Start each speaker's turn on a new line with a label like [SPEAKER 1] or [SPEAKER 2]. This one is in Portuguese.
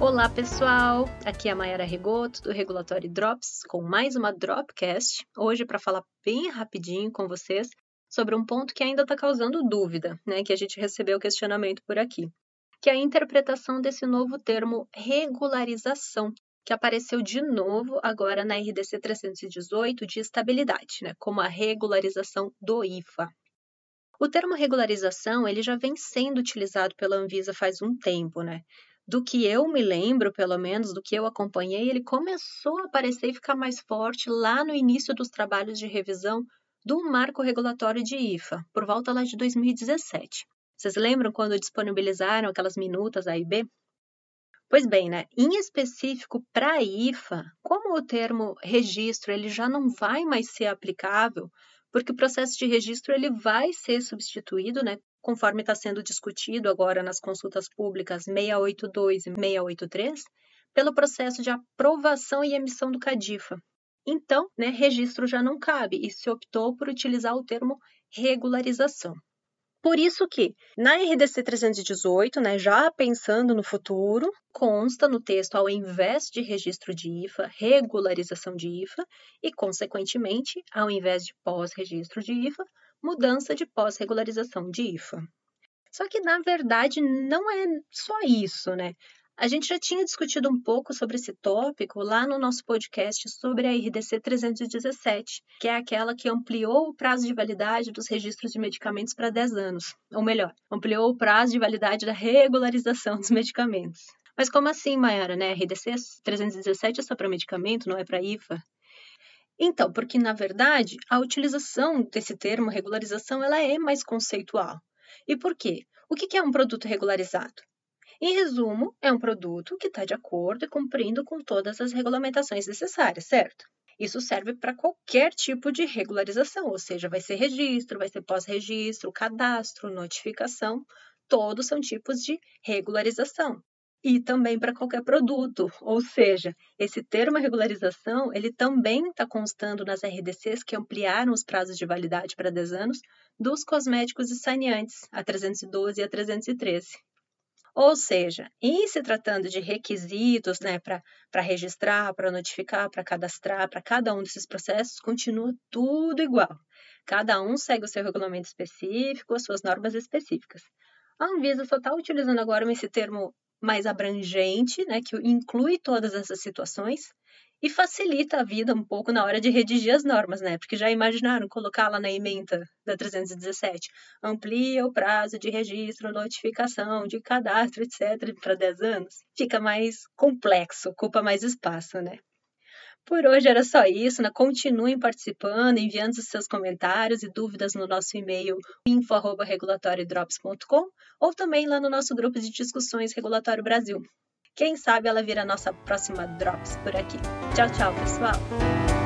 [SPEAKER 1] Olá, pessoal! Aqui é a Mayara Regoto, do Regulatório Drops, com mais uma Dropcast. Hoje, para falar bem rapidinho com vocês sobre um ponto que ainda está causando dúvida, né? Que a gente recebeu questionamento por aqui, que é a interpretação desse novo termo regularização, que apareceu de novo agora na RDC 318 de estabilidade, né? Como a regularização do IFA. O termo regularização ele já vem sendo utilizado pela Anvisa faz um tempo, né? Do que eu me lembro, pelo menos, do que eu acompanhei, ele começou a aparecer e ficar mais forte lá no início dos trabalhos de revisão do marco regulatório de IFA, por volta lá de 2017. Vocês lembram quando disponibilizaram aquelas minutas A e B? Pois bem, né? Em específico para a IFA, como o termo registro ele já não vai mais ser aplicável, porque o processo de registro ele vai ser substituído, né, conforme está sendo discutido agora nas consultas públicas 682 e 683, pelo processo de aprovação e emissão do CADIFA. Então, né, registro já não cabe e se optou por utilizar o termo regularização. Por isso que, na RDC 318, né, já pensando no futuro, consta no texto, ao invés de registro de IFA, regularização de IFA, e, consequentemente, ao invés de pós-registro de IFA, mudança de pós-regularização de IFA. Só que, na verdade, não é só isso, né? A gente já tinha discutido um pouco sobre esse tópico lá no nosso podcast sobre a RDC 317, que é aquela que ampliou o prazo de validade dos registros de medicamentos para 10 anos. Ou melhor, ampliou o prazo de validade da regularização dos medicamentos. Mas como assim, Mayara, né? RDC 317 é só para medicamento, não é para IFA? Então, porque na verdade a utilização desse termo regularização ela é mais conceitual. E por quê? O que é um produto regularizado? Em resumo, é um produto que está de acordo e cumprindo com todas as regulamentações necessárias, certo? Isso serve para qualquer tipo de regularização, ou seja, vai ser registro, vai ser pós-registro, cadastro, notificação, todos são tipos de regularização e também para qualquer produto. Ou seja, esse termo regularização, ele também está constando nas RDCs que ampliaram os prazos de validade para 10 anos dos cosméticos e saneantes, a 312 e a 313. Ou seja, em se tratando de requisitos né, para registrar, para notificar, para cadastrar, para cada um desses processos, continua tudo igual. Cada um segue o seu regulamento específico, as suas normas específicas. A Anvisa só está utilizando agora esse termo mais abrangente, né, que inclui todas essas situações e facilita a vida um pouco na hora de redigir as normas, né? Porque já imaginaram colocar lá na emenda da 317, amplia o prazo de registro, notificação, de cadastro, etc, para 10 anos. Fica mais complexo, ocupa mais espaço, né? Por hoje era só isso, né? Continuem participando, enviando os seus comentários e dúvidas no nosso e-mail info@regulatoriodrops.com ou também lá no nosso grupo de discussões Regulatório Brasil. Quem sabe ela vira a nossa próxima Drops por aqui. Tchau, tchau, pessoal!